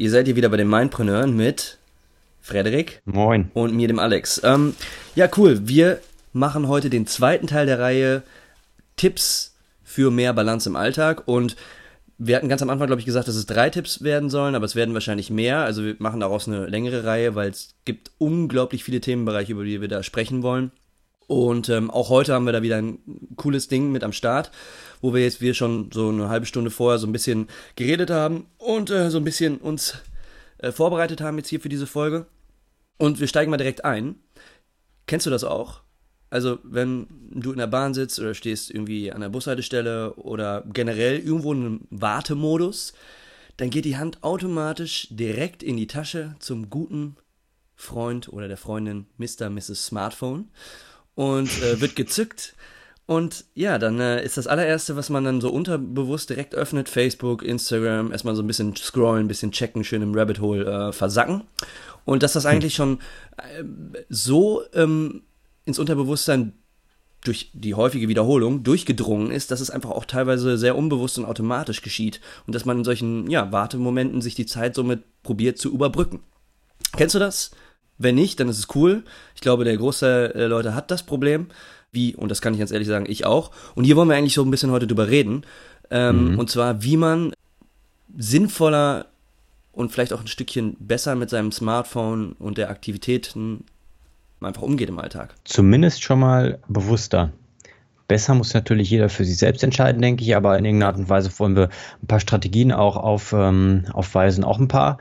ihr seid hier wieder bei den Mindpreneuren mit Frederik. Moin. Und mir, dem Alex. Ähm, ja, cool. Wir machen heute den zweiten Teil der Reihe Tipps für mehr Balance im Alltag und wir hatten ganz am Anfang, glaube ich, gesagt, dass es drei Tipps werden sollen, aber es werden wahrscheinlich mehr. Also wir machen daraus eine längere Reihe, weil es gibt unglaublich viele Themenbereiche, über die wir da sprechen wollen. Und ähm, auch heute haben wir da wieder ein cooles Ding mit am Start, wo wir jetzt wir schon so eine halbe Stunde vorher so ein bisschen geredet haben und äh, so ein bisschen uns äh, vorbereitet haben jetzt hier für diese Folge. Und wir steigen mal direkt ein. Kennst du das auch? Also, wenn du in der Bahn sitzt oder stehst irgendwie an der Bushaltestelle oder generell irgendwo in einem Wartemodus, dann geht die Hand automatisch direkt in die Tasche zum guten Freund oder der Freundin Mr. Mrs. Smartphone und äh, wird gezückt. Und ja, dann äh, ist das allererste, was man dann so unterbewusst direkt öffnet, Facebook, Instagram, erstmal so ein bisschen scrollen, ein bisschen checken, schön im Rabbit Hole äh, versacken. Und dass das eigentlich schon äh, so ähm, ins Unterbewusstsein durch die häufige Wiederholung durchgedrungen ist, dass es einfach auch teilweise sehr unbewusst und automatisch geschieht und dass man in solchen ja, Wartemomenten sich die Zeit somit probiert zu überbrücken. Kennst du das? Wenn nicht, dann ist es cool. Ich glaube, der Großteil der Leute hat das Problem. Wie, und das kann ich ganz ehrlich sagen, ich auch. Und hier wollen wir eigentlich so ein bisschen heute drüber reden. Ähm, mhm. Und zwar, wie man sinnvoller und vielleicht auch ein Stückchen besser mit seinem Smartphone und der Aktivitäten einfach umgeht im Alltag. Zumindest schon mal bewusster. Besser muss natürlich jeder für sich selbst entscheiden, denke ich, aber in irgendeiner Art und Weise wollen wir ein paar Strategien auch auf, ähm, aufweisen, auch ein paar,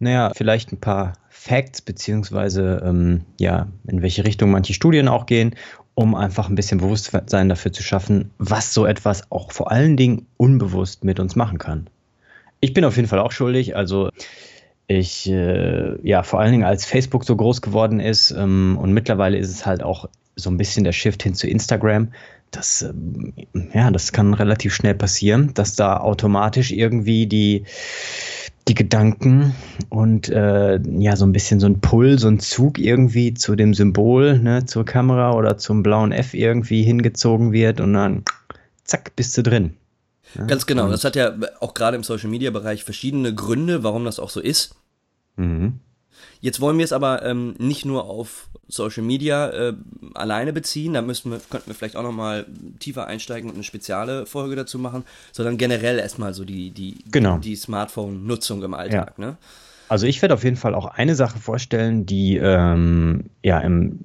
naja, vielleicht ein paar Facts, beziehungsweise ähm, ja, in welche Richtung manche Studien auch gehen, um einfach ein bisschen Bewusstsein dafür zu schaffen, was so etwas auch vor allen Dingen unbewusst mit uns machen kann. Ich bin auf jeden Fall auch schuldig, also ich, äh, ja, vor allen Dingen als Facebook so groß geworden ist ähm, und mittlerweile ist es halt auch so ein bisschen der Shift hin zu Instagram. Das, ähm, ja, das kann relativ schnell passieren, dass da automatisch irgendwie die, die Gedanken und äh, ja, so ein bisschen so ein Pull, so ein Zug irgendwie zu dem Symbol, ne, zur Kamera oder zum blauen F irgendwie hingezogen wird und dann zack, bist du drin. Ja, Ganz genau. Das hat ja auch gerade im Social Media Bereich verschiedene Gründe, warum das auch so ist. Mhm. Jetzt wollen wir es aber ähm, nicht nur auf Social Media äh, alleine beziehen, da müssen wir, könnten wir vielleicht auch nochmal tiefer einsteigen und eine spezielle Folge dazu machen, sondern generell erstmal so die, die, genau. die Smartphone-Nutzung im Alltag. Ja. Ne? Also ich werde auf jeden Fall auch eine Sache vorstellen, die ähm, ja im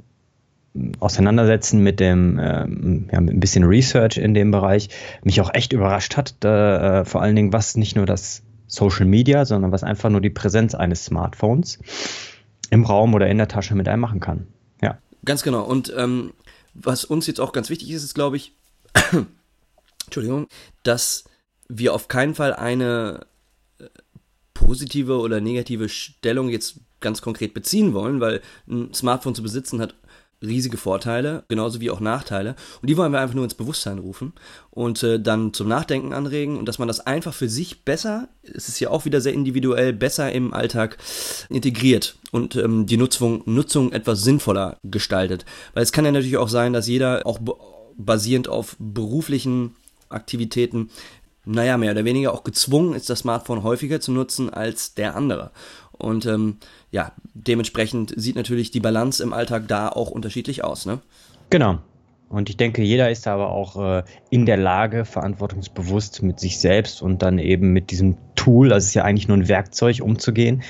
Auseinandersetzen mit dem, ähm, ja, mit ein bisschen Research in dem Bereich mich auch echt überrascht hat. Da, äh, vor allen Dingen, was nicht nur das Social Media, sondern was einfach nur die Präsenz eines Smartphones im Raum oder in der Tasche mit einem machen kann. Ja. Ganz genau. Und ähm, was uns jetzt auch ganz wichtig ist, ist, glaube ich, Entschuldigung, dass wir auf keinen Fall eine äh, positive oder negative Stellung jetzt ganz konkret beziehen wollen, weil ein Smartphone zu besitzen hat riesige Vorteile, genauso wie auch Nachteile. Und die wollen wir einfach nur ins Bewusstsein rufen und äh, dann zum Nachdenken anregen und dass man das einfach für sich besser, es ist ja auch wieder sehr individuell, besser im Alltag integriert und ähm, die Nutzung, Nutzung etwas sinnvoller gestaltet. Weil es kann ja natürlich auch sein, dass jeder auch basierend auf beruflichen Aktivitäten naja, mehr oder weniger auch gezwungen ist, das Smartphone häufiger zu nutzen als der andere. Und ähm, ja, dementsprechend sieht natürlich die Balance im Alltag da auch unterschiedlich aus, ne? Genau. Und ich denke, jeder ist aber auch äh, in der Lage, verantwortungsbewusst mit sich selbst und dann eben mit diesem Tool, das ist ja eigentlich nur ein Werkzeug, umzugehen.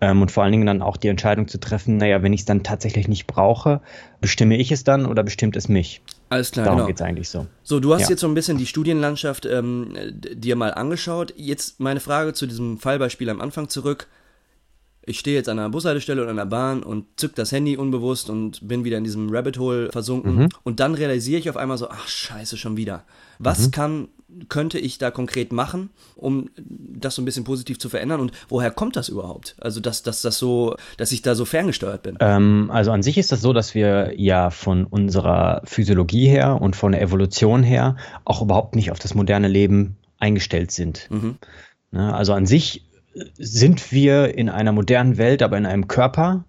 Ähm, und vor allen Dingen dann auch die Entscheidung zu treffen, naja, wenn ich es dann tatsächlich nicht brauche, bestimme ich es dann oder bestimmt es mich? Alles klar, Darum genau. geht es eigentlich so. So, du hast ja. jetzt so ein bisschen die Studienlandschaft ähm, dir mal angeschaut. Jetzt meine Frage zu diesem Fallbeispiel am Anfang zurück ich stehe jetzt an einer Bushaltestelle oder an der Bahn und zück das Handy unbewusst und bin wieder in diesem Rabbit Hole versunken. Mhm. Und dann realisiere ich auf einmal so, ach scheiße, schon wieder. Was mhm. kann könnte ich da konkret machen, um das so ein bisschen positiv zu verändern? Und woher kommt das überhaupt? Also, dass, dass das so, dass ich da so ferngesteuert bin? Ähm, also an sich ist das so, dass wir ja von unserer Physiologie her und von der Evolution her auch überhaupt nicht auf das moderne Leben eingestellt sind. Mhm. Ne, also an sich sind wir in einer modernen Welt, aber in einem Körper,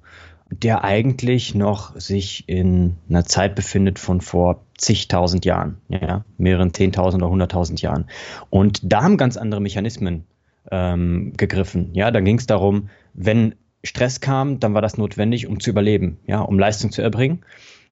der eigentlich noch sich in einer Zeit befindet von vor zigtausend Jahren, ja, mehreren zehntausend oder hunderttausend Jahren. Und da haben ganz andere Mechanismen ähm, gegriffen. Ja, da ging es darum, wenn Stress kam, dann war das notwendig, um zu überleben, ja, um Leistung zu erbringen.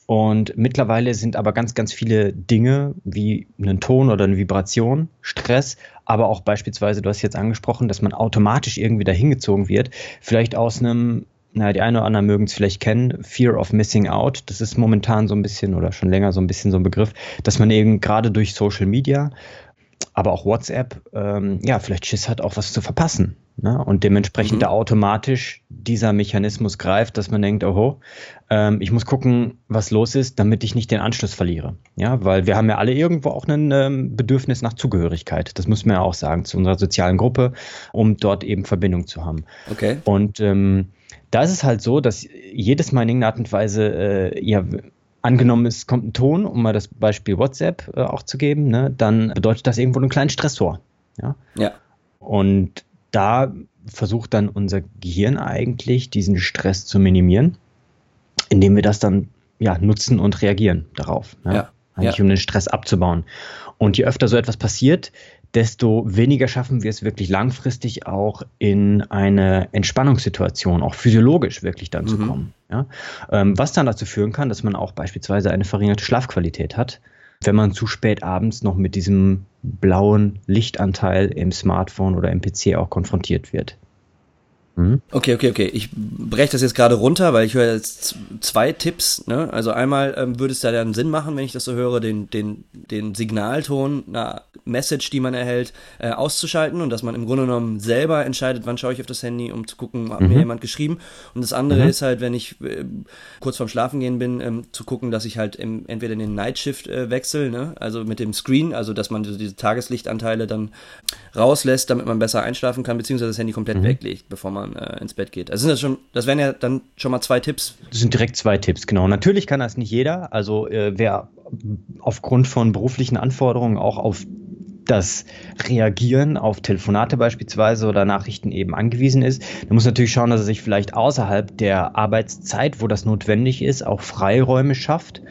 Und mittlerweile sind aber ganz, ganz viele Dinge wie einen Ton oder eine Vibration, Stress, aber auch beispielsweise, du hast jetzt angesprochen, dass man automatisch irgendwie dahin gezogen wird, vielleicht aus einem naja, die einen oder anderen mögen es vielleicht kennen, Fear of Missing Out. Das ist momentan so ein bisschen oder schon länger so ein bisschen so ein Begriff, dass man eben gerade durch Social Media, aber auch WhatsApp, ähm, ja, vielleicht Schiss hat, auch was zu verpassen. Ne? Und dementsprechend mhm. da automatisch dieser Mechanismus greift, dass man denkt, oho, ähm, ich muss gucken, was los ist, damit ich nicht den Anschluss verliere. Ja, weil wir haben ja alle irgendwo auch ein ähm, Bedürfnis nach Zugehörigkeit. Das muss man ja auch sagen, zu unserer sozialen Gruppe, um dort eben Verbindung zu haben. Okay. Und ähm, da ist es halt so, dass jedes Mal in irgendeiner Art und Weise, äh, ja, angenommen es kommt ein Ton, um mal das Beispiel WhatsApp äh, auch zu geben, ne, dann bedeutet das irgendwo einen kleinen Stressor. Ja. ja. Und da versucht dann unser Gehirn eigentlich, diesen Stress zu minimieren, indem wir das dann ja, nutzen und reagieren darauf. Ne? Ja. Eigentlich ja. um den Stress abzubauen. Und je öfter so etwas passiert, desto weniger schaffen wir es wirklich langfristig auch in eine Entspannungssituation, auch physiologisch wirklich dann mhm. zu kommen. Ja? Ähm, was dann dazu führen kann, dass man auch beispielsweise eine verringerte Schlafqualität hat, wenn man zu spät abends noch mit diesem blauen Lichtanteil im Smartphone oder im PC auch konfrontiert wird. Mhm. Okay, okay, okay. Ich breche das jetzt gerade runter, weil ich höre jetzt zwei Tipps. Ne? Also einmal ähm, würde es da dann Sinn machen, wenn ich das so höre, den, den, den Signalton, einer Message, die man erhält, äh, auszuschalten und dass man im Grunde genommen selber entscheidet, wann schaue ich auf das Handy, um zu gucken, hat mhm. mir jemand geschrieben. Und das andere mhm. ist halt, wenn ich äh, kurz vorm Schlafengehen bin, ähm, zu gucken, dass ich halt im, entweder in den Nightshift äh, wechsle, ne? also mit dem Screen, also dass man diese Tageslichtanteile dann rauslässt, damit man besser einschlafen kann, beziehungsweise das Handy komplett mhm. weglegt, bevor man man äh, ins Bett geht. Also sind das schon, das wären ja dann schon mal zwei Tipps. Das sind direkt zwei Tipps, genau. Natürlich kann das nicht jeder. Also äh, wer aufgrund von beruflichen Anforderungen auch auf das Reagieren auf Telefonate beispielsweise oder Nachrichten eben angewiesen ist. Der muss natürlich schauen, dass er sich vielleicht außerhalb der Arbeitszeit, wo das notwendig ist, auch Freiräume schafft,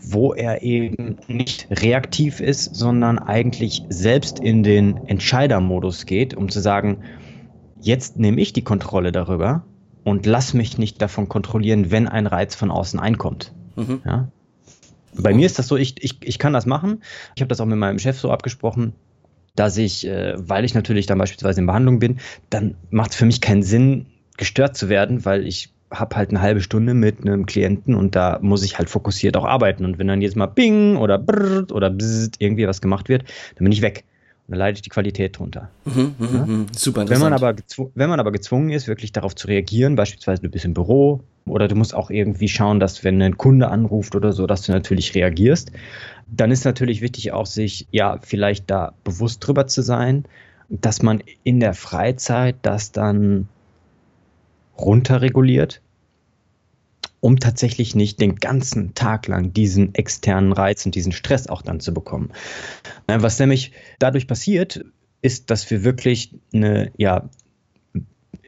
wo er eben nicht reaktiv ist, sondern eigentlich selbst in den Entscheidermodus geht, um zu sagen, Jetzt nehme ich die Kontrolle darüber und lass mich nicht davon kontrollieren, wenn ein Reiz von außen einkommt. Mhm. Ja? Bei mir ist das so, ich, ich, ich kann das machen. Ich habe das auch mit meinem Chef so abgesprochen, dass ich, äh, weil ich natürlich dann beispielsweise in Behandlung bin, dann macht es für mich keinen Sinn, gestört zu werden, weil ich habe halt eine halbe Stunde mit einem Klienten und da muss ich halt fokussiert auch arbeiten. Und wenn dann jetzt mal Bing oder Brrrt oder Bzzzt irgendwie was gemacht wird, dann bin ich weg dann leidet die Qualität drunter. Mhm, mhm ja? Mhm. Super interessant. Wenn man, aber wenn man aber gezwungen ist, wirklich darauf zu reagieren, beispielsweise du bist im Büro oder du musst auch irgendwie schauen, dass wenn ein Kunde anruft oder so, dass du natürlich reagierst, dann ist natürlich wichtig auch sich ja vielleicht da bewusst drüber zu sein, dass man in der Freizeit das dann runterreguliert um tatsächlich nicht den ganzen Tag lang diesen externen Reiz und diesen Stress auch dann zu bekommen. Was nämlich dadurch passiert, ist, dass wir wirklich eine, ja,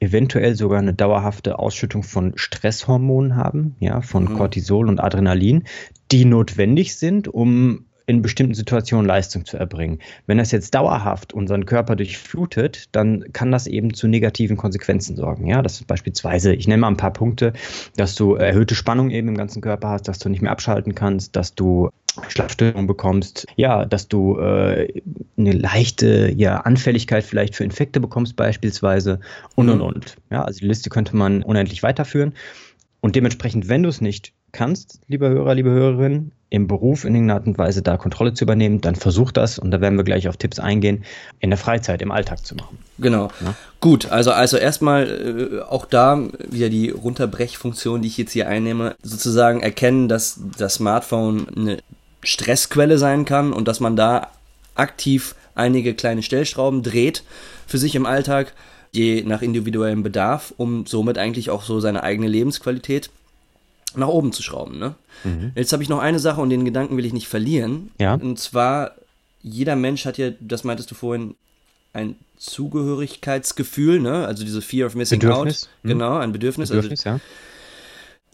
eventuell sogar eine dauerhafte Ausschüttung von Stresshormonen haben, ja, von mhm. Cortisol und Adrenalin, die notwendig sind, um in bestimmten Situationen Leistung zu erbringen. Wenn das jetzt dauerhaft unseren Körper durchflutet, dann kann das eben zu negativen Konsequenzen sorgen. Ja, das ist beispielsweise, ich nenne mal ein paar Punkte, dass du erhöhte Spannung eben im ganzen Körper hast, dass du nicht mehr abschalten kannst, dass du Schlafstörungen bekommst, ja, dass du äh, eine leichte ja, Anfälligkeit vielleicht für Infekte bekommst beispielsweise und und und. Ja, also die Liste könnte man unendlich weiterführen. Und dementsprechend, wenn du es nicht kannst, lieber Hörer, liebe Hörerin, im Beruf in irgendeiner Art und Weise da Kontrolle zu übernehmen, dann versuch das und da werden wir gleich auf Tipps eingehen, in der Freizeit, im Alltag zu machen. Genau. Ja? Gut, also, also erstmal äh, auch da wieder die Runterbrechfunktion, die ich jetzt hier einnehme, sozusagen erkennen, dass das Smartphone eine Stressquelle sein kann und dass man da aktiv einige kleine Stellschrauben dreht für sich im Alltag, je nach individuellem Bedarf, um somit eigentlich auch so seine eigene Lebensqualität nach oben zu schrauben. Ne? Mhm. Jetzt habe ich noch eine Sache und den Gedanken will ich nicht verlieren. Ja. Und zwar, jeder Mensch hat ja, das meintest du vorhin, ein Zugehörigkeitsgefühl, ne? Also diese Fear of Missing Bedürfnis. Out. Mhm. Genau, ein Bedürfnis. Bedürfnis also, ja.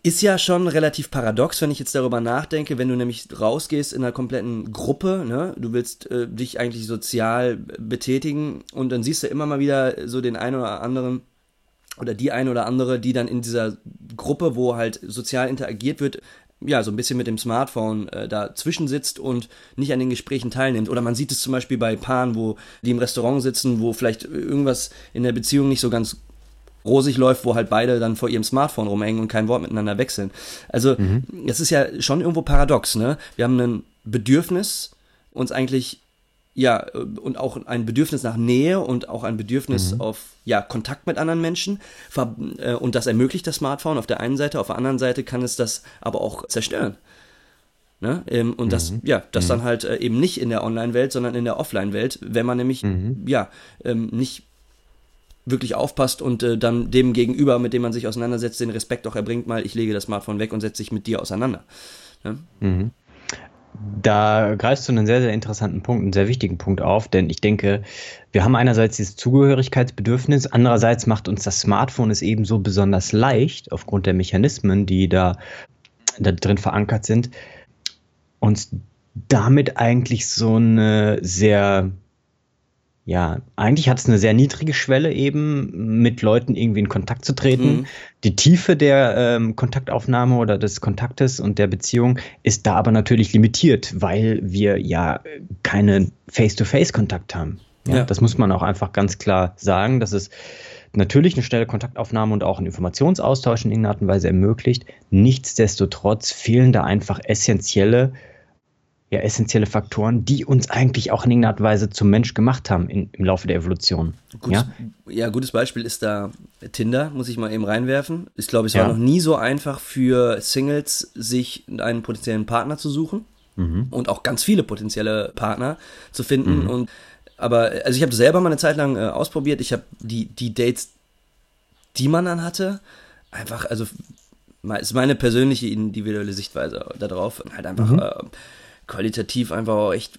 Ist ja schon relativ paradox, wenn ich jetzt darüber nachdenke, wenn du nämlich rausgehst in einer kompletten Gruppe, ne? Du willst äh, dich eigentlich sozial betätigen und dann siehst du immer mal wieder so den einen oder anderen oder die eine oder andere, die dann in dieser Gruppe, wo halt sozial interagiert wird, ja, so ein bisschen mit dem Smartphone äh, dazwischen sitzt und nicht an den Gesprächen teilnimmt. Oder man sieht es zum Beispiel bei Paaren, wo die im Restaurant sitzen, wo vielleicht irgendwas in der Beziehung nicht so ganz rosig läuft, wo halt beide dann vor ihrem Smartphone rumhängen und kein Wort miteinander wechseln. Also, mhm. es ist ja schon irgendwo paradox, ne? Wir haben ein Bedürfnis, uns eigentlich ja, äh, und auch ein Bedürfnis nach Nähe und auch ein Bedürfnis mhm. auf ja, Kontakt mit anderen Menschen. Äh, und das ermöglicht das Smartphone auf der einen Seite, auf der anderen Seite kann es das aber auch zerstören. Ne? Ähm, und das, mhm. ja, das mhm. dann halt äh, eben nicht in der Online-Welt, sondern in der Offline-Welt, wenn man nämlich, mhm. ja, ähm, nicht wirklich aufpasst und äh, dann dem Gegenüber, mit dem man sich auseinandersetzt, den Respekt auch erbringt, mal, ich lege das Smartphone weg und setze sich mit dir auseinander. Ne? Mhm. Da greifst du einen sehr, sehr interessanten Punkt, einen sehr wichtigen Punkt auf, denn ich denke, wir haben einerseits dieses Zugehörigkeitsbedürfnis, andererseits macht uns das Smartphone es ebenso besonders leicht, aufgrund der Mechanismen, die da, da drin verankert sind, uns damit eigentlich so eine sehr ja, eigentlich hat es eine sehr niedrige Schwelle eben, mit Leuten irgendwie in Kontakt zu treten. Mhm. Die Tiefe der ähm, Kontaktaufnahme oder des Kontaktes und der Beziehung ist da aber natürlich limitiert, weil wir ja keinen Face-to-Face-Kontakt haben. Ja, ja. Das muss man auch einfach ganz klar sagen, dass es natürlich eine schnelle Kontaktaufnahme und auch einen Informationsaustausch in irgendeiner Art und Weise ermöglicht. Nichtsdestotrotz fehlen da einfach essentielle ja, essentielle Faktoren, die uns eigentlich auch in irgendeiner Weise zum Mensch gemacht haben in, im Laufe der Evolution. Gutes, ja? ja, gutes Beispiel ist da Tinder, muss ich mal eben reinwerfen. Ich glaube, es war ja. noch nie so einfach für Singles, sich einen potenziellen Partner zu suchen mhm. und auch ganz viele potenzielle Partner zu finden. Mhm. Und aber also ich habe selber mal eine Zeit lang äh, ausprobiert. Ich habe die die Dates, die man dann hatte, einfach also ist meine persönliche individuelle Sichtweise darauf halt einfach mhm. äh, qualitativ einfach auch echt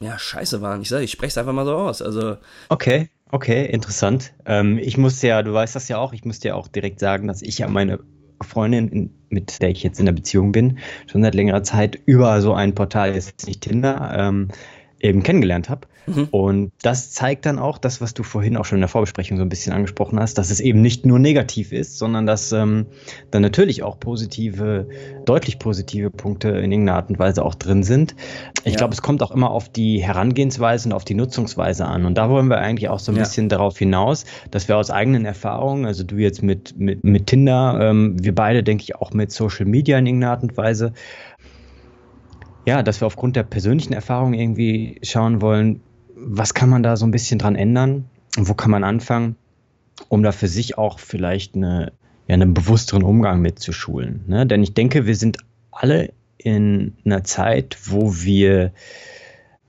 ja, scheiße waren. Ich sage, ich spreche es einfach mal so aus. Also. Okay, okay, interessant. Ähm, ich muss ja, du weißt das ja auch, ich muss dir auch direkt sagen, dass ich ja meine Freundin, mit der ich jetzt in der Beziehung bin, schon seit längerer Zeit über so ein Portal, jetzt nicht Tinder, ähm, eben kennengelernt habe. Mhm. Und das zeigt dann auch das, was du vorhin auch schon in der Vorbesprechung so ein bisschen angesprochen hast, dass es eben nicht nur negativ ist, sondern dass ähm, dann natürlich auch positive, deutlich positive Punkte in irgendeiner Art und Weise auch drin sind. Ich ja. glaube, es kommt auch immer auf die Herangehensweise und auf die Nutzungsweise an. Und da wollen wir eigentlich auch so ein ja. bisschen darauf hinaus, dass wir aus eigenen Erfahrungen, also du jetzt mit, mit, mit Tinder, ähm, wir beide, denke ich, auch mit Social Media in irgendeiner Art und Weise, ja, dass wir aufgrund der persönlichen Erfahrung irgendwie schauen wollen, was kann man da so ein bisschen dran ändern und wo kann man anfangen, um da für sich auch vielleicht eine, ja, einen bewussteren Umgang mitzuschulen. Ne? Denn ich denke, wir sind alle in einer Zeit, wo wir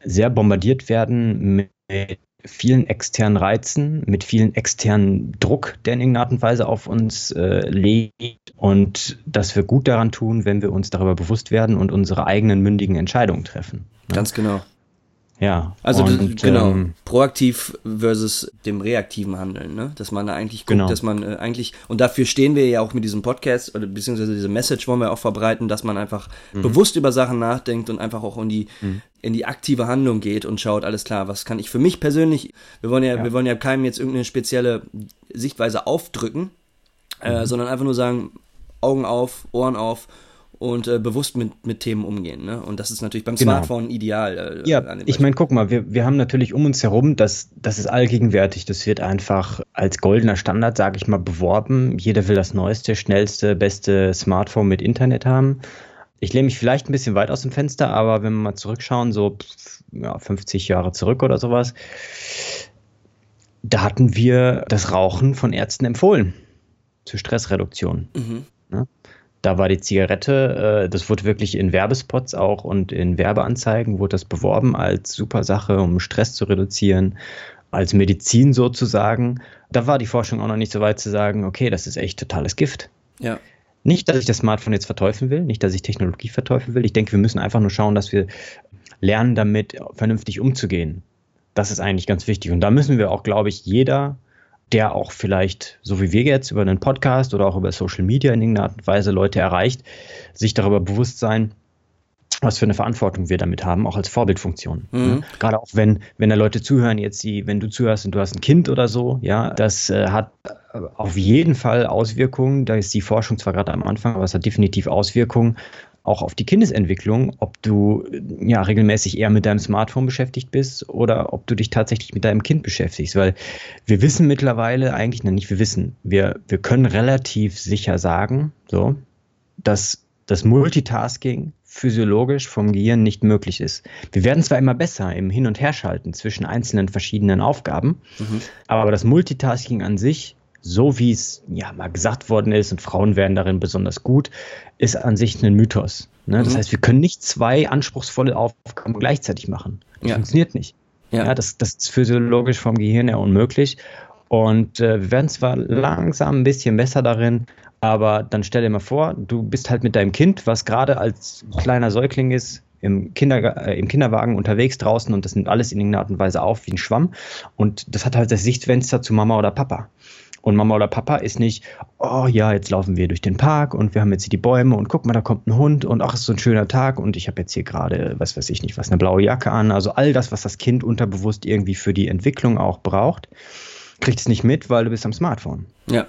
sehr bombardiert werden mit vielen externen Reizen, mit vielen externen Druck, der in irgendeiner Art und Weise auf uns äh, legt und dass wir gut daran tun, wenn wir uns darüber bewusst werden und unsere eigenen mündigen Entscheidungen treffen. Ne? Ganz genau. Ja. Also und, genau, ähm, proaktiv versus dem reaktiven Handeln, ne? Dass man da eigentlich guckt, genau. dass man äh, eigentlich, und dafür stehen wir ja auch mit diesem Podcast, oder beziehungsweise diese Message wollen wir auch verbreiten, dass man einfach mhm. bewusst über Sachen nachdenkt und einfach auch in die, mhm. in die aktive Handlung geht und schaut, alles klar, was kann ich für mich persönlich, wir wollen ja, ja. wir wollen ja keinem jetzt irgendeine spezielle Sichtweise aufdrücken, äh, mhm. äh, sondern einfach nur sagen, Augen auf, Ohren auf und äh, bewusst mit, mit Themen umgehen. Ne? Und das ist natürlich beim genau. Smartphone ideal. Äh, ja, ich meine, guck mal, wir, wir haben natürlich um uns herum, das, das ist allgegenwärtig, das wird einfach als goldener Standard, sage ich mal, beworben. Jeder will das neueste, schnellste, beste Smartphone mit Internet haben. Ich lehne mich vielleicht ein bisschen weit aus dem Fenster, aber wenn wir mal zurückschauen, so ja, 50 Jahre zurück oder sowas, da hatten wir das Rauchen von Ärzten empfohlen zur Stressreduktion. Mhm. Ne? Da war die Zigarette, äh, das wurde wirklich in Werbespots auch und in Werbeanzeigen wurde das beworben als super Sache, um Stress zu reduzieren, als Medizin sozusagen. Da war die Forschung auch noch nicht so weit zu sagen, okay, das ist echt totales Gift. Ja. Nicht, dass ich das Smartphone jetzt verteufeln will, nicht, dass ich Technologie verteufeln will. Ich denke, wir müssen einfach nur schauen, dass wir lernen, damit vernünftig umzugehen. Das ist eigentlich ganz wichtig. Und da müssen wir auch, glaube ich, jeder, der auch vielleicht, so wie wir jetzt, über einen Podcast oder auch über Social Media in irgendeiner Art und Weise Leute erreicht, sich darüber bewusst sein, was für eine Verantwortung wir damit haben, auch als Vorbildfunktion. Mhm. Ne? Gerade auch wenn, wenn da Leute zuhören, jetzt die, wenn du zuhörst und du hast ein Kind oder so, ja, das äh, hat auf jeden Fall Auswirkungen. Da ist die Forschung zwar gerade am Anfang, aber es hat definitiv Auswirkungen auch auf die Kindesentwicklung, ob du ja regelmäßig eher mit deinem Smartphone beschäftigt bist oder ob du dich tatsächlich mit deinem Kind beschäftigst, weil wir wissen mittlerweile eigentlich, na nicht wir wissen, wir, wir können relativ sicher sagen, so, dass das Multitasking physiologisch vom Gehirn nicht möglich ist. Wir werden zwar immer besser im Hin- und Herschalten zwischen einzelnen verschiedenen Aufgaben, mhm. aber das Multitasking an sich so wie es ja mal gesagt worden ist, und Frauen werden darin besonders gut, ist an sich ein Mythos. Ne? Das mhm. heißt, wir können nicht zwei anspruchsvolle Aufgaben gleichzeitig machen. Das ja. funktioniert nicht. Ja. ja. das, das ist physiologisch vom Gehirn her unmöglich. Und äh, wir werden zwar langsam ein bisschen besser darin, aber dann stell dir mal vor, du bist halt mit deinem Kind, was gerade als kleiner Säugling ist, im, Kinder, äh, im Kinderwagen unterwegs draußen und das nimmt alles in irgendeiner Art und Weise auf wie ein Schwamm. Und das hat halt das Sichtfenster zu Mama oder Papa. Und Mama oder Papa ist nicht, oh ja, jetzt laufen wir durch den Park und wir haben jetzt hier die Bäume und guck mal, da kommt ein Hund und ach, ist so ein schöner Tag und ich habe jetzt hier gerade, was weiß ich nicht, was, eine blaue Jacke an. Also all das, was das Kind unterbewusst irgendwie für die Entwicklung auch braucht, kriegt es nicht mit, weil du bist am Smartphone. Ja.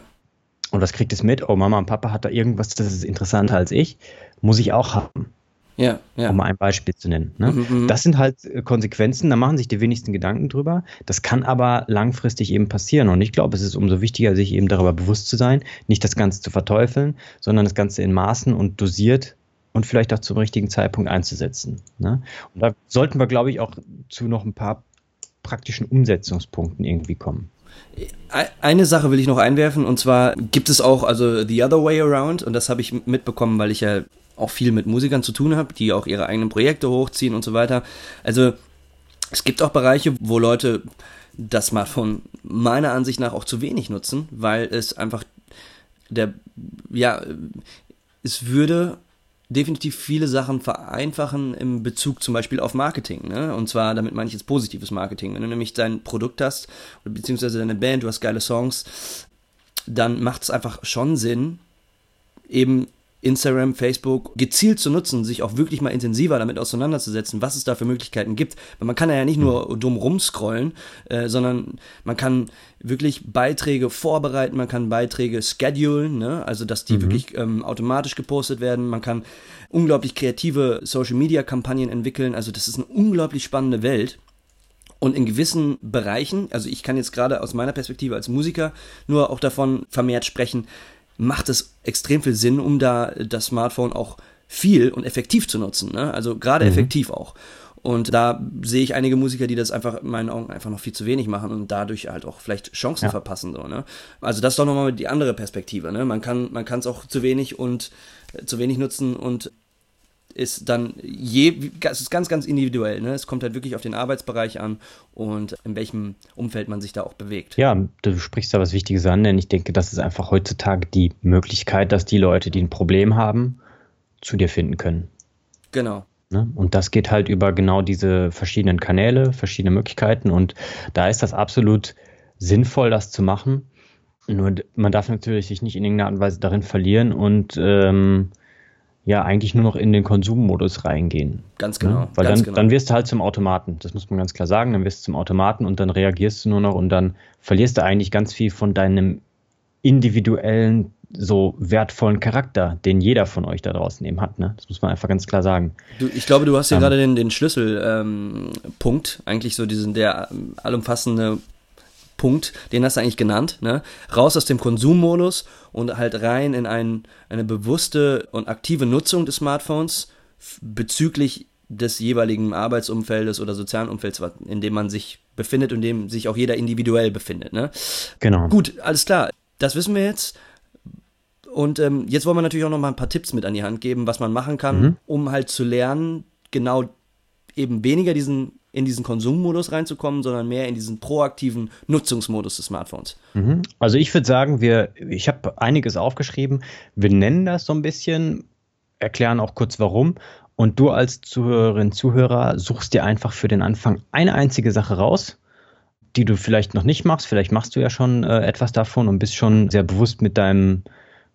Und was kriegt es mit? Oh, Mama und Papa hat da irgendwas, das ist interessanter als ich, muss ich auch haben. Ja, ja. Um mal ein Beispiel zu nennen. Ne? Mhm, mhm, das sind halt äh, Konsequenzen, da machen sich die wenigsten Gedanken drüber. Das kann aber langfristig eben passieren. Und ich glaube, es ist umso wichtiger, sich eben darüber bewusst zu sein, nicht das Ganze zu verteufeln, sondern das Ganze in Maßen und dosiert und vielleicht auch zum richtigen Zeitpunkt einzusetzen. Ne? Und da sollten wir, glaube ich, auch zu noch ein paar praktischen Umsetzungspunkten irgendwie kommen. Eine Sache will ich noch einwerfen und zwar gibt es auch also the other way around und das habe ich mitbekommen, weil ich ja auch viel mit Musikern zu tun habe, die auch ihre eigenen Projekte hochziehen und so weiter. Also es gibt auch Bereiche, wo Leute das Smartphone meiner Ansicht nach auch zu wenig nutzen, weil es einfach der, ja, es würde definitiv viele Sachen vereinfachen im Bezug zum Beispiel auf Marketing. Ne? Und zwar, damit meine ich jetzt positives Marketing. Wenn du nämlich dein Produkt hast, beziehungsweise deine Band, du hast geile Songs, dann macht es einfach schon Sinn, eben Instagram, Facebook gezielt zu nutzen, sich auch wirklich mal intensiver damit auseinanderzusetzen, was es da für Möglichkeiten gibt. Weil man kann ja nicht nur mhm. dumm rumscrollen, äh, sondern man kann wirklich Beiträge vorbereiten, man kann Beiträge schedulen, ne? also dass die mhm. wirklich ähm, automatisch gepostet werden. Man kann unglaublich kreative Social-Media-Kampagnen entwickeln. Also das ist eine unglaublich spannende Welt. Und in gewissen Bereichen, also ich kann jetzt gerade aus meiner Perspektive als Musiker nur auch davon vermehrt sprechen, macht es extrem viel Sinn, um da das Smartphone auch viel und effektiv zu nutzen. Ne? Also gerade mhm. effektiv auch. Und da sehe ich einige Musiker, die das einfach in meinen Augen einfach noch viel zu wenig machen und dadurch halt auch vielleicht Chancen ja. verpassen. So, ne? Also das ist doch nochmal die andere Perspektive. Ne? Man kann man kann es auch zu wenig und äh, zu wenig nutzen und ist dann je, es ist ganz, ganz individuell. Ne? Es kommt halt wirklich auf den Arbeitsbereich an und in welchem Umfeld man sich da auch bewegt. Ja, du sprichst da was Wichtiges an, denn ich denke, das ist einfach heutzutage die Möglichkeit, dass die Leute, die ein Problem haben, zu dir finden können. Genau. Ne? Und das geht halt über genau diese verschiedenen Kanäle, verschiedene Möglichkeiten und da ist das absolut sinnvoll, das zu machen. Nur man darf natürlich sich nicht in irgendeiner Art und Weise darin verlieren und ähm, ja eigentlich nur noch in den Konsummodus reingehen. Ganz genau. Ja? Weil ganz dann, genau. dann wirst du halt zum Automaten. Das muss man ganz klar sagen. Dann wirst du zum Automaten und dann reagierst du nur noch und dann verlierst du eigentlich ganz viel von deinem individuellen, so wertvollen Charakter, den jeder von euch da draußen eben hat. Ne? Das muss man einfach ganz klar sagen. Du, ich glaube, du hast hier ähm, gerade den, den Schlüsselpunkt, ähm, eigentlich so diesen der allumfassende Punkt, den hast du eigentlich genannt, ne? Raus aus dem Konsummodus und halt rein in ein, eine bewusste und aktive Nutzung des Smartphones bezüglich des jeweiligen Arbeitsumfeldes oder sozialen Umfelds, in dem man sich befindet und in dem sich auch jeder individuell befindet. Ne? Genau. Gut, alles klar. Das wissen wir jetzt. Und ähm, jetzt wollen wir natürlich auch noch mal ein paar Tipps mit an die Hand geben, was man machen kann, mhm. um halt zu lernen, genau eben weniger diesen in diesen Konsummodus reinzukommen, sondern mehr in diesen proaktiven Nutzungsmodus des Smartphones. Mhm. Also ich würde sagen, wir, ich habe einiges aufgeschrieben. Wir nennen das so ein bisschen, erklären auch kurz warum. Und du als Zuhörerin, Zuhörer suchst dir einfach für den Anfang eine einzige Sache raus, die du vielleicht noch nicht machst. Vielleicht machst du ja schon äh, etwas davon und bist schon sehr bewusst mit deinem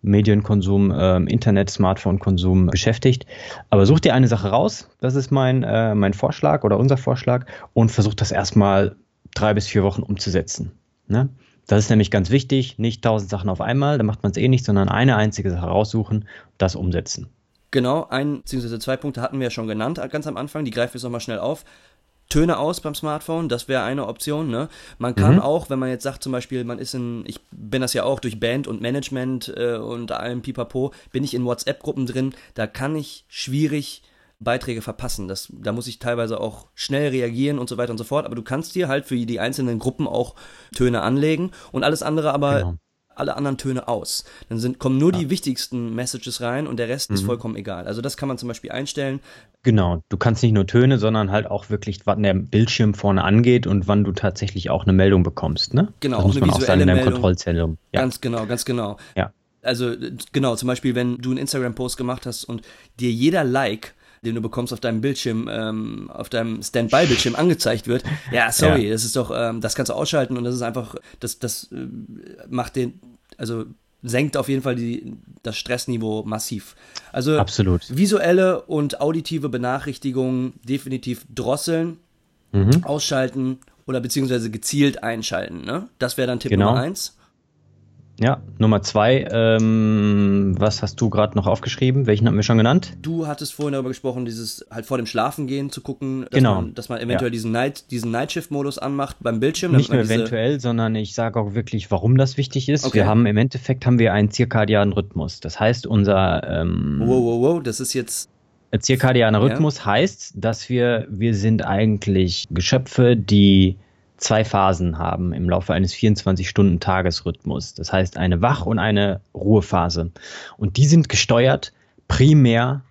Medienkonsum, ähm, Internet, Smartphone-Konsum beschäftigt. Aber such dir eine Sache raus, das ist mein, äh, mein Vorschlag oder unser Vorschlag, und versuch das erstmal drei bis vier Wochen umzusetzen. Ne? Das ist nämlich ganz wichtig, nicht tausend Sachen auf einmal, da macht man es eh nicht, sondern eine einzige Sache raussuchen, das umsetzen. Genau, ein bzw. zwei Punkte hatten wir ja schon genannt ganz am Anfang, die greifen wir jetzt nochmal schnell auf. Töne aus beim Smartphone, das wäre eine Option. Ne? Man kann mhm. auch, wenn man jetzt sagt, zum Beispiel, man ist in, ich bin das ja auch durch Band und Management äh, und allem Pipapo, bin ich in WhatsApp-Gruppen drin, da kann ich schwierig Beiträge verpassen. Das, da muss ich teilweise auch schnell reagieren und so weiter und so fort. Aber du kannst dir halt für die einzelnen Gruppen auch Töne anlegen und alles andere aber genau alle anderen Töne aus. Dann sind, kommen nur ja. die wichtigsten Messages rein und der Rest mhm. ist vollkommen egal. Also das kann man zum Beispiel einstellen. Genau, du kannst nicht nur Töne, sondern halt auch wirklich, wann der Bildschirm vorne angeht und wann du tatsächlich auch eine Meldung bekommst. Ne? Genau, das muss man auch sagen in deinem Kontrollzentrum. Ja. Ganz genau, ganz genau. Ja. Also genau, zum Beispiel, wenn du einen Instagram-Post gemacht hast und dir jeder Like den du bekommst auf deinem Bildschirm, ähm, auf deinem Standby-Bildschirm angezeigt wird. Ja, sorry, ja. das ist doch, ähm, das kannst du ausschalten und das ist einfach, das, das äh, macht den, also senkt auf jeden Fall die, das Stressniveau massiv. Also Absolut. visuelle und auditive Benachrichtigungen definitiv drosseln, mhm. ausschalten oder beziehungsweise gezielt einschalten. Ne? Das wäre dann Tipp genau. Nummer eins. Ja, Nummer zwei, ähm, was hast du gerade noch aufgeschrieben? Welchen haben wir schon genannt? Du hattest vorhin darüber gesprochen, dieses halt vor dem Schlafengehen zu gucken, dass, genau. man, dass man eventuell ja. diesen Night, diesen Nightshift-Modus anmacht beim Bildschirm. Nicht nur eventuell, sondern ich sage auch wirklich, warum das wichtig ist. Okay. Wir haben im Endeffekt haben wir einen zirkadianen Rhythmus. Das heißt, unser ähm, Wow, wow, wow, das ist jetzt Zirkadianer Rhythmus ja. heißt, dass wir, wir sind eigentlich Geschöpfe, die zwei Phasen haben im Laufe eines 24-Stunden-Tagesrhythmus. Das heißt eine Wach- und eine Ruhephase. Und die sind gesteuert primär,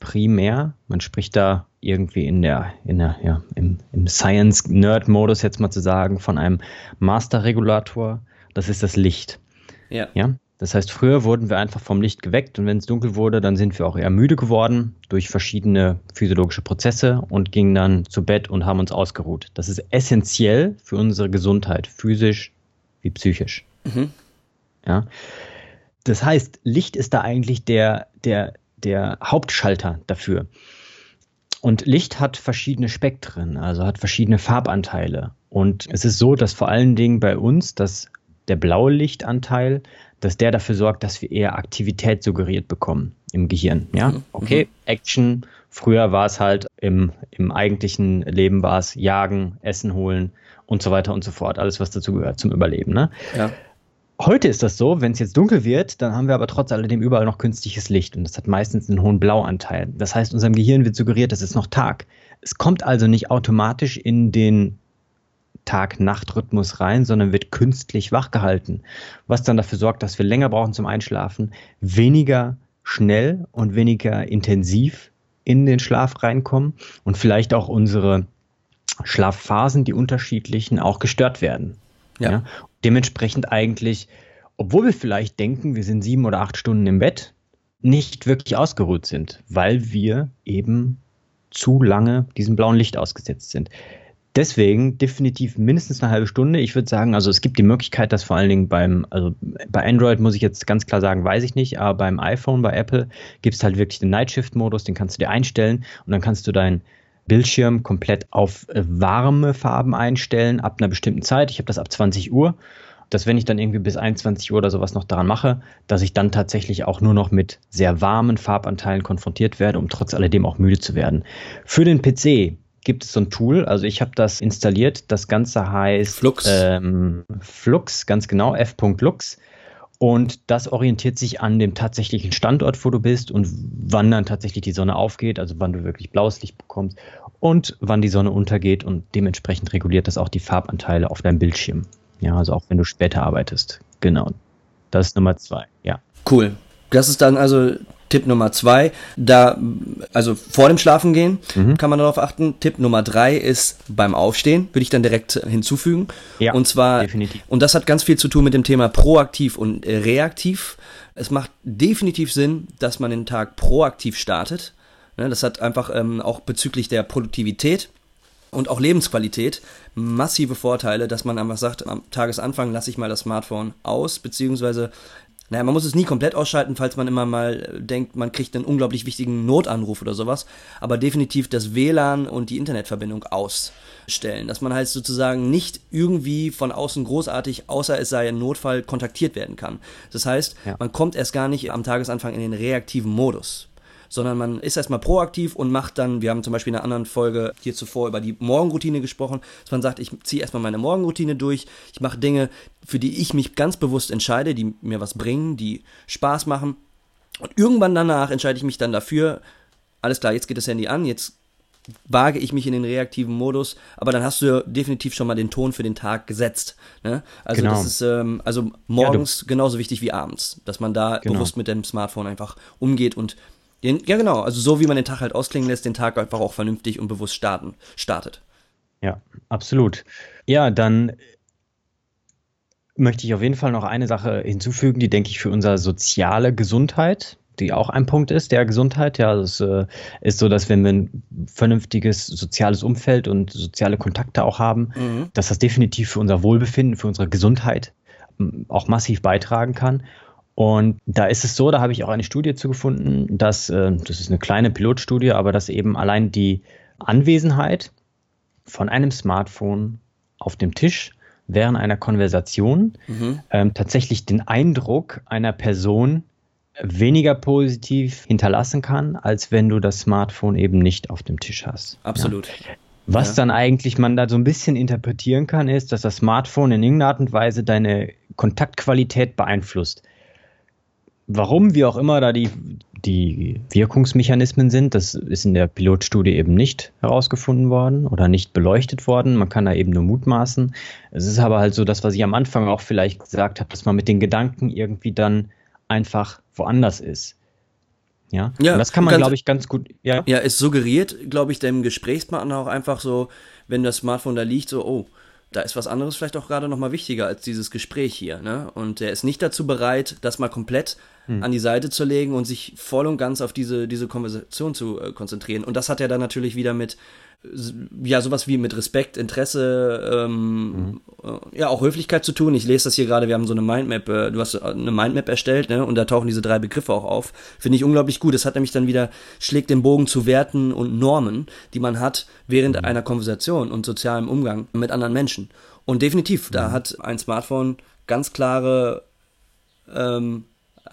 primär, man spricht da irgendwie in der, in der, ja, im, im Science-Nerd-Modus jetzt mal zu sagen, von einem Master-Regulator. Das ist das Licht. Ja. ja. Das heißt, früher wurden wir einfach vom Licht geweckt und wenn es dunkel wurde, dann sind wir auch eher müde geworden durch verschiedene physiologische Prozesse und gingen dann zu Bett und haben uns ausgeruht. Das ist essentiell für unsere Gesundheit, physisch wie psychisch. Mhm. Ja. Das heißt, Licht ist da eigentlich der, der, der Hauptschalter dafür. Und Licht hat verschiedene Spektren, also hat verschiedene Farbanteile. Und es ist so, dass vor allen Dingen bei uns das, der blaue Lichtanteil dass der dafür sorgt, dass wir eher Aktivität suggeriert bekommen im Gehirn. Ja, mhm. okay, Action. Früher war es halt im, im eigentlichen Leben war es Jagen, Essen holen und so weiter und so fort. Alles, was dazu gehört zum Überleben. Ne? Ja. Heute ist das so, wenn es jetzt dunkel wird, dann haben wir aber trotz alledem überall noch künstliches Licht und das hat meistens einen hohen Blauanteil. Das heißt, unserem Gehirn wird suggeriert, es ist noch Tag. Es kommt also nicht automatisch in den Tag-Nacht-Rhythmus rein, sondern wird künstlich wachgehalten, was dann dafür sorgt, dass wir länger brauchen zum Einschlafen, weniger schnell und weniger intensiv in den Schlaf reinkommen und vielleicht auch unsere Schlafphasen, die unterschiedlichen, auch gestört werden. Ja. ja. Dementsprechend eigentlich, obwohl wir vielleicht denken, wir sind sieben oder acht Stunden im Bett, nicht wirklich ausgeruht sind, weil wir eben zu lange diesem blauen Licht ausgesetzt sind. Deswegen definitiv mindestens eine halbe Stunde. Ich würde sagen, also es gibt die Möglichkeit, dass vor allen Dingen beim, also bei Android muss ich jetzt ganz klar sagen, weiß ich nicht, aber beim iPhone, bei Apple gibt es halt wirklich den Nightshift-Modus, den kannst du dir einstellen und dann kannst du deinen Bildschirm komplett auf äh, warme Farben einstellen ab einer bestimmten Zeit. Ich habe das ab 20 Uhr. Dass wenn ich dann irgendwie bis 21 Uhr oder sowas noch daran mache, dass ich dann tatsächlich auch nur noch mit sehr warmen Farbanteilen konfrontiert werde, um trotz alledem auch müde zu werden. Für den PC gibt es so ein Tool, also ich habe das installiert. Das Ganze heißt Flux. Ähm, Flux, ganz genau, f.lux. Und das orientiert sich an dem tatsächlichen Standort, wo du bist und wann dann tatsächlich die Sonne aufgeht, also wann du wirklich blaues Licht bekommst und wann die Sonne untergeht und dementsprechend reguliert das auch die Farbanteile auf deinem Bildschirm. Ja, also auch wenn du später arbeitest. Genau. Das ist Nummer zwei, ja. Cool. Das ist dann also Tipp Nummer zwei, da, also vor dem Schlafengehen mhm. kann man darauf achten. Tipp Nummer drei ist beim Aufstehen, würde ich dann direkt hinzufügen. Ja, und zwar, definitiv. und das hat ganz viel zu tun mit dem Thema proaktiv und reaktiv. Es macht definitiv Sinn, dass man den Tag proaktiv startet. Ne, das hat einfach ähm, auch bezüglich der Produktivität und auch Lebensqualität massive Vorteile, dass man einfach sagt, am Tagesanfang lasse ich mal das Smartphone aus, beziehungsweise naja, man muss es nie komplett ausschalten, falls man immer mal denkt, man kriegt einen unglaublich wichtigen Notanruf oder sowas, aber definitiv das WLAN und die Internetverbindung ausstellen, dass man halt sozusagen nicht irgendwie von außen großartig, außer es sei ein Notfall, kontaktiert werden kann. Das heißt, ja. man kommt erst gar nicht am Tagesanfang in den reaktiven Modus sondern man ist erstmal proaktiv und macht dann, wir haben zum Beispiel in einer anderen Folge hier zuvor über die Morgenroutine gesprochen, dass man sagt, ich ziehe erstmal meine Morgenroutine durch, ich mache Dinge, für die ich mich ganz bewusst entscheide, die mir was bringen, die Spaß machen. Und irgendwann danach entscheide ich mich dann dafür, alles klar, jetzt geht das Handy an, jetzt wage ich mich in den reaktiven Modus, aber dann hast du definitiv schon mal den Ton für den Tag gesetzt. Ne? Also genau. das ist ähm, also morgens ja, genauso wichtig wie abends, dass man da genau. bewusst mit dem Smartphone einfach umgeht und den, ja, genau. Also so wie man den Tag halt ausklingen lässt, den Tag einfach auch vernünftig und bewusst starten, startet. Ja, absolut. Ja, dann möchte ich auf jeden Fall noch eine Sache hinzufügen, die, denke ich, für unsere soziale Gesundheit, die auch ein Punkt ist, der Gesundheit. Ja, es äh, ist so, dass wenn wir ein vernünftiges soziales Umfeld und soziale Kontakte auch haben, mhm. dass das definitiv für unser Wohlbefinden, für unsere Gesundheit auch massiv beitragen kann. Und da ist es so, da habe ich auch eine Studie zu gefunden, dass, äh, das ist eine kleine Pilotstudie, aber dass eben allein die Anwesenheit von einem Smartphone auf dem Tisch während einer Konversation mhm. ähm, tatsächlich den Eindruck einer Person weniger positiv hinterlassen kann, als wenn du das Smartphone eben nicht auf dem Tisch hast. Absolut. Ja. Was ja. dann eigentlich man da so ein bisschen interpretieren kann, ist, dass das Smartphone in irgendeiner Art und Weise deine Kontaktqualität beeinflusst. Warum, wie auch immer, da die, die Wirkungsmechanismen sind, das ist in der Pilotstudie eben nicht herausgefunden worden oder nicht beleuchtet worden. Man kann da eben nur mutmaßen. Es ist aber halt so das, was ich am Anfang auch vielleicht gesagt habe, dass man mit den Gedanken irgendwie dann einfach woanders ist. Ja, ja und das kann man, glaube ich, ganz gut. Ja, ja es suggeriert, glaube ich, dem Gesprächspartner auch einfach so, wenn das Smartphone da liegt, so, oh, da ist was anderes vielleicht auch gerade nochmal wichtiger als dieses Gespräch hier. Ne? Und der ist nicht dazu bereit, das mal komplett hm. an die Seite zu legen und sich voll und ganz auf diese, diese Konversation zu äh, konzentrieren. Und das hat ja dann natürlich wieder mit, ja, sowas wie mit Respekt, Interesse, ähm, mhm. äh, ja, auch Höflichkeit zu tun. Ich lese das hier gerade, wir haben so eine Mindmap, äh, du hast eine Mindmap erstellt, ne, und da tauchen diese drei Begriffe auch auf. Finde ich unglaublich gut. Das hat nämlich dann wieder, schlägt den Bogen zu Werten und Normen, die man hat während mhm. einer Konversation und sozialem Umgang mit anderen Menschen. Und definitiv, mhm. da hat ein Smartphone ganz klare, ähm,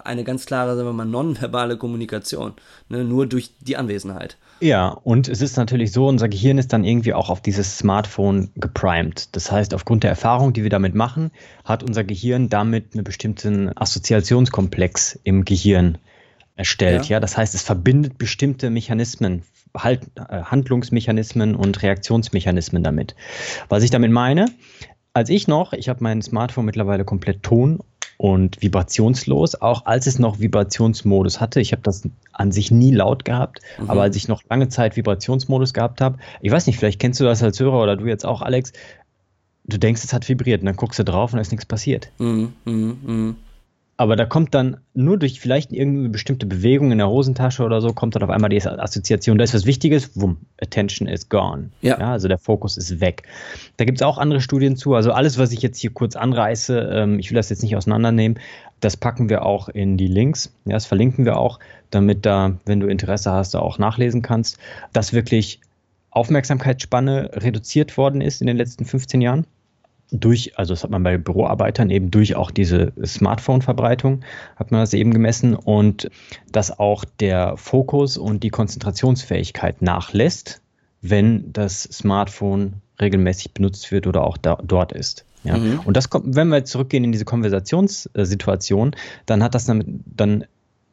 eine ganz klare, sagen wir mal, nonverbale Kommunikation, ne, nur durch die Anwesenheit. Ja, und es ist natürlich so, unser Gehirn ist dann irgendwie auch auf dieses Smartphone geprimed. Das heißt, aufgrund der Erfahrung, die wir damit machen, hat unser Gehirn damit einen bestimmten Assoziationskomplex im Gehirn erstellt. Ja, ja? das heißt, es verbindet bestimmte Mechanismen, halt, äh, Handlungsmechanismen und Reaktionsmechanismen damit. Was ich damit meine, als ich noch, ich habe mein Smartphone mittlerweile komplett ton- und vibrationslos, auch als es noch Vibrationsmodus hatte. Ich habe das an sich nie laut gehabt, mhm. aber als ich noch lange Zeit Vibrationsmodus gehabt habe, ich weiß nicht, vielleicht kennst du das als Hörer oder du jetzt auch, Alex, du denkst, es hat vibriert und dann guckst du drauf und da ist nichts passiert. Mhm, mh, mh. Aber da kommt dann nur durch vielleicht irgendeine bestimmte Bewegung in der Hosentasche oder so, kommt dann auf einmal die Assoziation, da ist was Wichtiges, wumm, Attention is gone. Ja. ja also der Fokus ist weg. Da gibt es auch andere Studien zu. Also alles, was ich jetzt hier kurz anreiße, ähm, ich will das jetzt nicht auseinandernehmen, das packen wir auch in die Links. Ja, das verlinken wir auch, damit da, wenn du Interesse hast, da auch nachlesen kannst, dass wirklich Aufmerksamkeitsspanne reduziert worden ist in den letzten 15 Jahren durch, also das hat man bei Büroarbeitern eben durch auch diese Smartphone-Verbreitung, hat man das eben gemessen und dass auch der Fokus und die Konzentrationsfähigkeit nachlässt, wenn das Smartphone regelmäßig benutzt wird oder auch da, dort ist. Ja. Mhm. Und das kommt, wenn wir zurückgehen in diese Konversationssituation, dann hat das damit, dann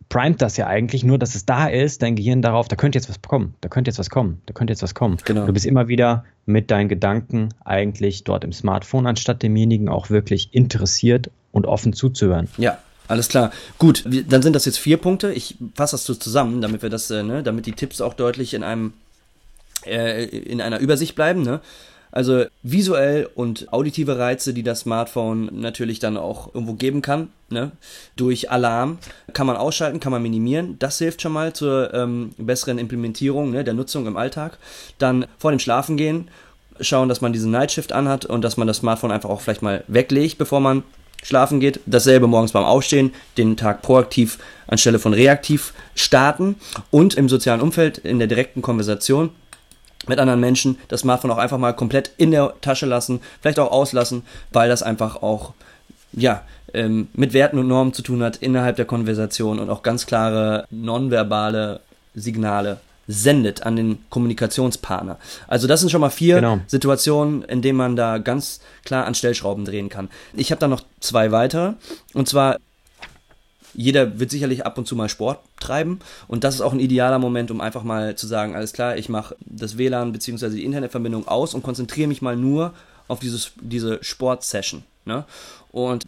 primet das ja eigentlich nur, dass es da ist, dein Gehirn darauf, da könnte jetzt was kommen, da könnte jetzt was kommen, da könnte jetzt was kommen. Genau. Du bist immer wieder mit deinen Gedanken eigentlich dort im Smartphone, anstatt demjenigen auch wirklich interessiert und offen zuzuhören. Ja, Alles klar. Gut, dann sind das jetzt vier Punkte. Ich fasse das so zusammen, damit wir das, äh, ne, damit die Tipps auch deutlich in einem äh, in einer Übersicht bleiben. Ne? Also visuell und auditive Reize, die das Smartphone natürlich dann auch irgendwo geben kann, ne? durch Alarm, kann man ausschalten, kann man minimieren. Das hilft schon mal zur ähm, besseren Implementierung ne, der Nutzung im Alltag. Dann vor dem Schlafengehen schauen, dass man diesen Nightshift anhat und dass man das Smartphone einfach auch vielleicht mal weglegt, bevor man schlafen geht. Dasselbe morgens beim Aufstehen, den Tag proaktiv anstelle von reaktiv starten und im sozialen Umfeld in der direkten Konversation mit anderen Menschen das Smartphone auch einfach mal komplett in der Tasche lassen, vielleicht auch auslassen, weil das einfach auch, ja, ähm, mit Werten und Normen zu tun hat innerhalb der Konversation und auch ganz klare nonverbale Signale sendet an den Kommunikationspartner. Also das sind schon mal vier genau. Situationen, in denen man da ganz klar an Stellschrauben drehen kann. Ich habe da noch zwei weitere. Und zwar jeder wird sicherlich ab und zu mal Sport treiben und das ist auch ein idealer Moment, um einfach mal zu sagen, alles klar, ich mache das WLAN bzw. die Internetverbindung aus und konzentriere mich mal nur auf dieses, diese Sportsession. Ne? Und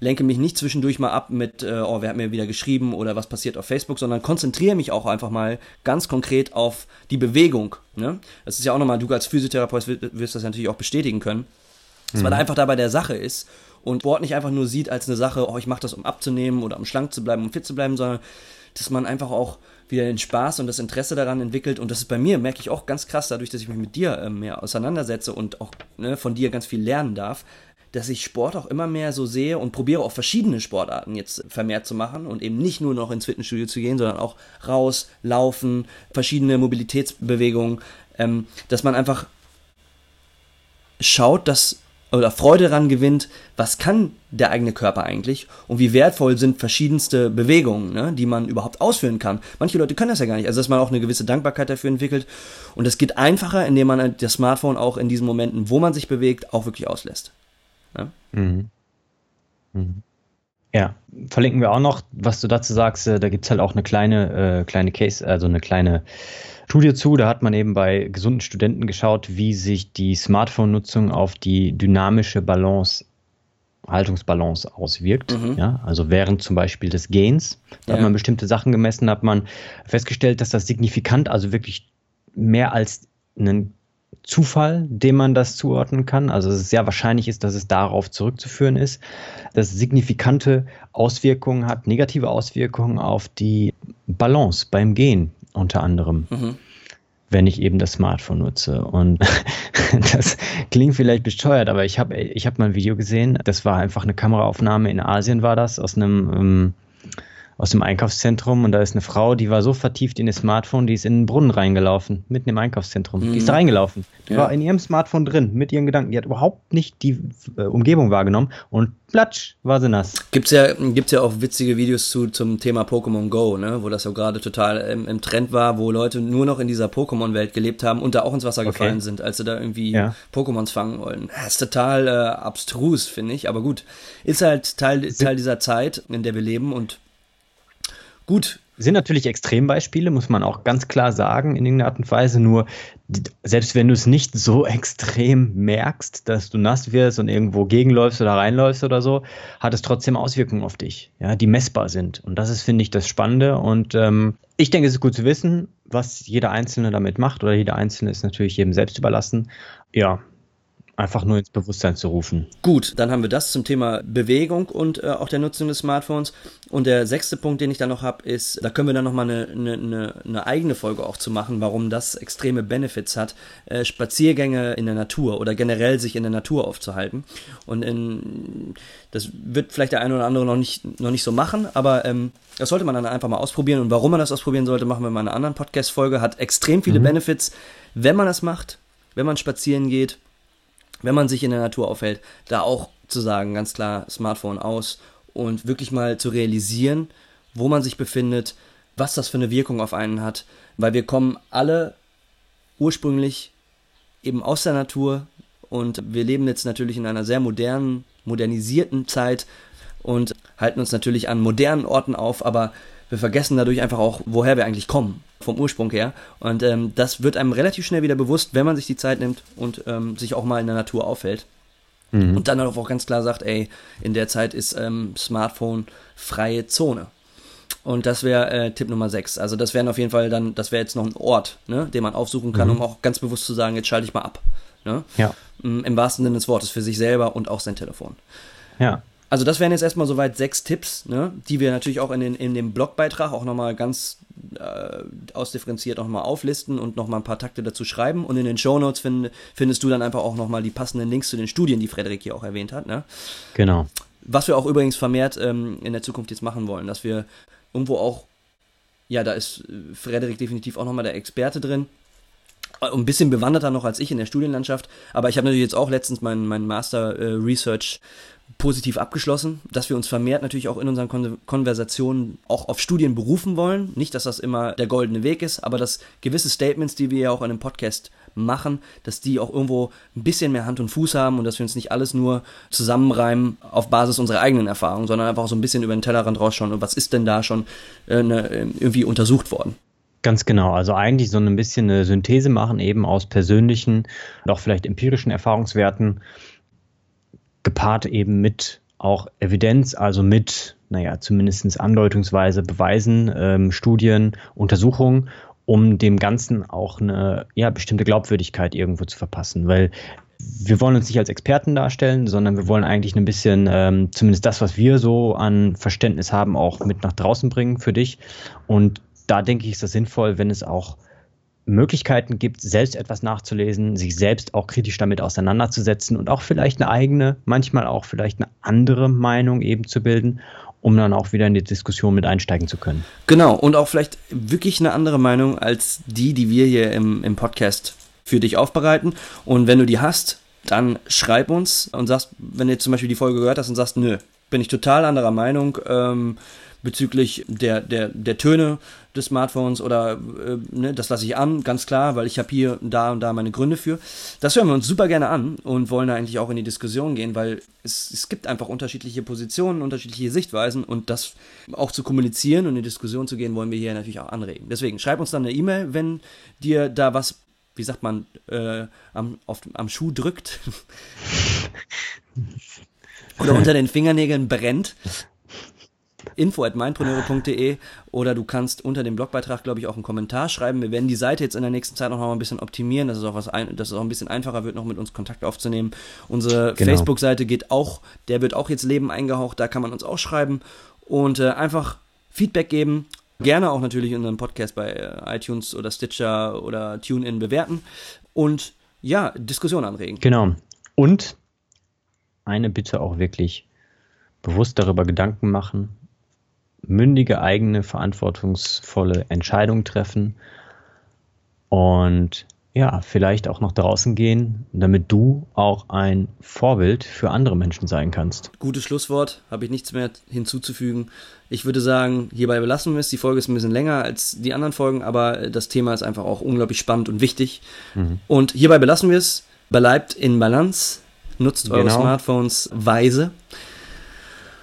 lenke mich nicht zwischendurch mal ab mit, äh, oh, wer hat mir wieder geschrieben oder was passiert auf Facebook, sondern konzentriere mich auch einfach mal ganz konkret auf die Bewegung. Ne? Das ist ja auch nochmal, du als Physiotherapeut wirst das natürlich auch bestätigen können, dass mhm. man einfach dabei der Sache ist und Sport nicht einfach nur sieht als eine Sache, oh, ich mache das, um abzunehmen oder um schlank zu bleiben, um fit zu bleiben, sondern dass man einfach auch wieder den Spaß und das Interesse daran entwickelt. Und das ist bei mir, merke ich auch ganz krass, dadurch, dass ich mich mit dir äh, mehr auseinandersetze und auch ne, von dir ganz viel lernen darf, dass ich Sport auch immer mehr so sehe und probiere auch verschiedene Sportarten jetzt vermehrt zu machen und eben nicht nur noch ins Fitnessstudio zu gehen, sondern auch raus, laufen, verschiedene Mobilitätsbewegungen, ähm, dass man einfach schaut, dass oder Freude daran gewinnt, was kann der eigene Körper eigentlich und wie wertvoll sind verschiedenste Bewegungen, ne, die man überhaupt ausführen kann. Manche Leute können das ja gar nicht, also dass man auch eine gewisse Dankbarkeit dafür entwickelt und es geht einfacher, indem man das Smartphone auch in diesen Momenten, wo man sich bewegt, auch wirklich auslässt. Ne? Mhm. Mhm. Ja, verlinken wir auch noch, was du dazu sagst, äh, da gibt es halt auch eine kleine, äh, kleine Case, also eine kleine Studie zu. Da hat man eben bei gesunden Studenten geschaut, wie sich die Smartphone-Nutzung auf die dynamische Balance, Haltungsbalance auswirkt. Mhm. Ja, also während zum Beispiel des Gains, da ja. hat man bestimmte Sachen gemessen, hat man festgestellt, dass das signifikant, also wirklich mehr als einen Zufall, dem man das zuordnen kann. Also dass es sehr wahrscheinlich ist, dass es darauf zurückzuführen ist, dass es signifikante Auswirkungen hat, negative Auswirkungen auf die Balance beim Gehen unter anderem. Mhm. wenn ich eben das Smartphone nutze. Und das klingt vielleicht besteuert, aber ich habe ich hab mal ein Video gesehen, das war einfach eine Kameraaufnahme in Asien war das, aus einem ähm, aus dem Einkaufszentrum und da ist eine Frau, die war so vertieft in ihr Smartphone, die ist in den Brunnen reingelaufen, mitten im Einkaufszentrum. Mhm. Die ist da mhm. reingelaufen. Die ja. war in ihrem Smartphone drin, mit ihren Gedanken. Die hat überhaupt nicht die äh, Umgebung wahrgenommen und platsch, war sie nass. Gibt's ja, gibt's ja auch witzige Videos zu, zum Thema Pokémon Go, ne, wo das ja gerade total im, im, Trend war, wo Leute nur noch in dieser Pokémon-Welt gelebt haben und da auch ins Wasser okay. gefallen sind, als sie da irgendwie ja. Pokémons fangen wollen. Das ist total äh, abstrus, finde ich, aber gut. Ist halt Teil, Teil dieser Zeit, in der wir leben und Gut. Sind natürlich Extrembeispiele, muss man auch ganz klar sagen, in irgendeiner Art und Weise. Nur, selbst wenn du es nicht so extrem merkst, dass du nass wirst und irgendwo gegenläufst oder reinläufst oder so, hat es trotzdem Auswirkungen auf dich, ja, die messbar sind. Und das ist, finde ich, das Spannende. Und ähm, ich denke, es ist gut zu wissen, was jeder Einzelne damit macht oder jeder Einzelne ist natürlich jedem selbst überlassen. Ja, einfach nur ins Bewusstsein zu rufen. Gut, dann haben wir das zum Thema Bewegung und äh, auch der Nutzung des Smartphones. Und der sechste Punkt, den ich dann noch habe, ist, da können wir dann nochmal eine, eine, eine eigene Folge auch zu machen, warum das extreme Benefits hat, äh, Spaziergänge in der Natur oder generell sich in der Natur aufzuhalten. Und in, das wird vielleicht der eine oder andere noch nicht, noch nicht so machen, aber ähm, das sollte man dann einfach mal ausprobieren. Und warum man das ausprobieren sollte, machen wir in einer anderen Podcast-Folge. Hat extrem viele mhm. Benefits, wenn man das macht, wenn man spazieren geht wenn man sich in der Natur aufhält, da auch zu sagen, ganz klar, Smartphone aus und wirklich mal zu realisieren, wo man sich befindet, was das für eine Wirkung auf einen hat, weil wir kommen alle ursprünglich eben aus der Natur und wir leben jetzt natürlich in einer sehr modernen, modernisierten Zeit und halten uns natürlich an modernen Orten auf, aber wir vergessen dadurch einfach auch, woher wir eigentlich kommen, vom Ursprung her. Und ähm, das wird einem relativ schnell wieder bewusst, wenn man sich die Zeit nimmt und ähm, sich auch mal in der Natur aufhält. Mhm. Und dann auch ganz klar sagt, ey, in der Zeit ist ähm, Smartphone freie Zone. Und das wäre äh, Tipp Nummer 6. Also das wären auf jeden Fall dann, das wäre jetzt noch ein Ort, ne, den man aufsuchen kann, mhm. um auch ganz bewusst zu sagen, jetzt schalte ich mal ab. Ne? Ja. Mm, Im wahrsten Sinne des Wortes für sich selber und auch sein Telefon. Ja. Also das wären jetzt erstmal soweit sechs Tipps, ne, die wir natürlich auch in, den, in dem Blogbeitrag auch nochmal ganz äh, ausdifferenziert nochmal auflisten und nochmal ein paar Takte dazu schreiben. Und in den Shownotes find, findest du dann einfach auch nochmal die passenden Links zu den Studien, die Frederik hier auch erwähnt hat. Ne? Genau. Was wir auch übrigens vermehrt ähm, in der Zukunft jetzt machen wollen, dass wir irgendwo auch, ja, da ist äh, Frederik definitiv auch nochmal der Experte drin, ein bisschen bewanderter noch als ich in der Studienlandschaft, aber ich habe natürlich jetzt auch letztens meinen mein Master äh, Research positiv abgeschlossen, dass wir uns vermehrt natürlich auch in unseren Kon Konversationen auch auf Studien berufen wollen. Nicht, dass das immer der goldene Weg ist, aber dass gewisse Statements, die wir ja auch in einem Podcast machen, dass die auch irgendwo ein bisschen mehr Hand und Fuß haben und dass wir uns nicht alles nur zusammenreimen auf Basis unserer eigenen Erfahrungen, sondern einfach so ein bisschen über den Tellerrand rausschauen und was ist denn da schon äh, ne, irgendwie untersucht worden. Ganz genau. Also eigentlich so ein bisschen eine Synthese machen, eben aus persönlichen auch vielleicht empirischen Erfahrungswerten, gepaart eben mit auch Evidenz, also mit, naja, zumindest andeutungsweise Beweisen, ähm, Studien, Untersuchungen, um dem Ganzen auch eine ja, bestimmte Glaubwürdigkeit irgendwo zu verpassen. Weil wir wollen uns nicht als Experten darstellen, sondern wir wollen eigentlich ein bisschen, ähm, zumindest das, was wir so an Verständnis haben, auch mit nach draußen bringen für dich. Und da denke ich, ist das sinnvoll, wenn es auch Möglichkeiten gibt, selbst etwas nachzulesen, sich selbst auch kritisch damit auseinanderzusetzen und auch vielleicht eine eigene, manchmal auch vielleicht eine andere Meinung eben zu bilden, um dann auch wieder in die Diskussion mit einsteigen zu können. Genau, und auch vielleicht wirklich eine andere Meinung als die, die wir hier im, im Podcast für dich aufbereiten. Und wenn du die hast, dann schreib uns und sagst, wenn du jetzt zum Beispiel die Folge gehört hast und sagst, nö, bin ich total anderer Meinung, ähm, bezüglich der, der, der Töne des Smartphones oder äh, ne, das lasse ich an, ganz klar, weil ich habe hier da und da meine Gründe für. Das hören wir uns super gerne an und wollen da eigentlich auch in die Diskussion gehen, weil es, es gibt einfach unterschiedliche Positionen, unterschiedliche Sichtweisen und das auch zu kommunizieren und in die Diskussion zu gehen, wollen wir hier natürlich auch anregen. Deswegen schreib uns dann eine E-Mail, wenn dir da was, wie sagt man, äh, am, auf, am Schuh drückt. oder unter den Fingernägeln brennt info at mindpreneure.de oder du kannst unter dem Blogbeitrag, glaube ich, auch einen Kommentar schreiben. Wir werden die Seite jetzt in der nächsten Zeit noch mal ein bisschen optimieren, dass es auch, was ein, dass es auch ein bisschen einfacher wird, noch mit uns Kontakt aufzunehmen. Unsere genau. Facebook-Seite geht auch, der wird auch jetzt Leben eingehaucht, da kann man uns auch schreiben und äh, einfach Feedback geben. Gerne auch natürlich unseren Podcast bei äh, iTunes oder Stitcher oder TuneIn bewerten und ja, Diskussion anregen. Genau. Und eine Bitte auch wirklich bewusst darüber Gedanken machen, mündige, eigene, verantwortungsvolle Entscheidungen treffen und ja, vielleicht auch nach draußen gehen, damit du auch ein Vorbild für andere Menschen sein kannst. Gutes Schlusswort, habe ich nichts mehr hinzuzufügen. Ich würde sagen, hierbei belassen wir es. Die Folge ist ein bisschen länger als die anderen Folgen, aber das Thema ist einfach auch unglaublich spannend und wichtig. Mhm. Und hierbei belassen wir es. Bleibt in Balance, nutzt eure genau. Smartphones weise.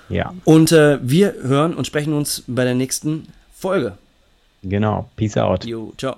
Ja. Und äh, wir hören und sprechen uns bei der nächsten Folge. Genau. Peace out. Jo, ciao.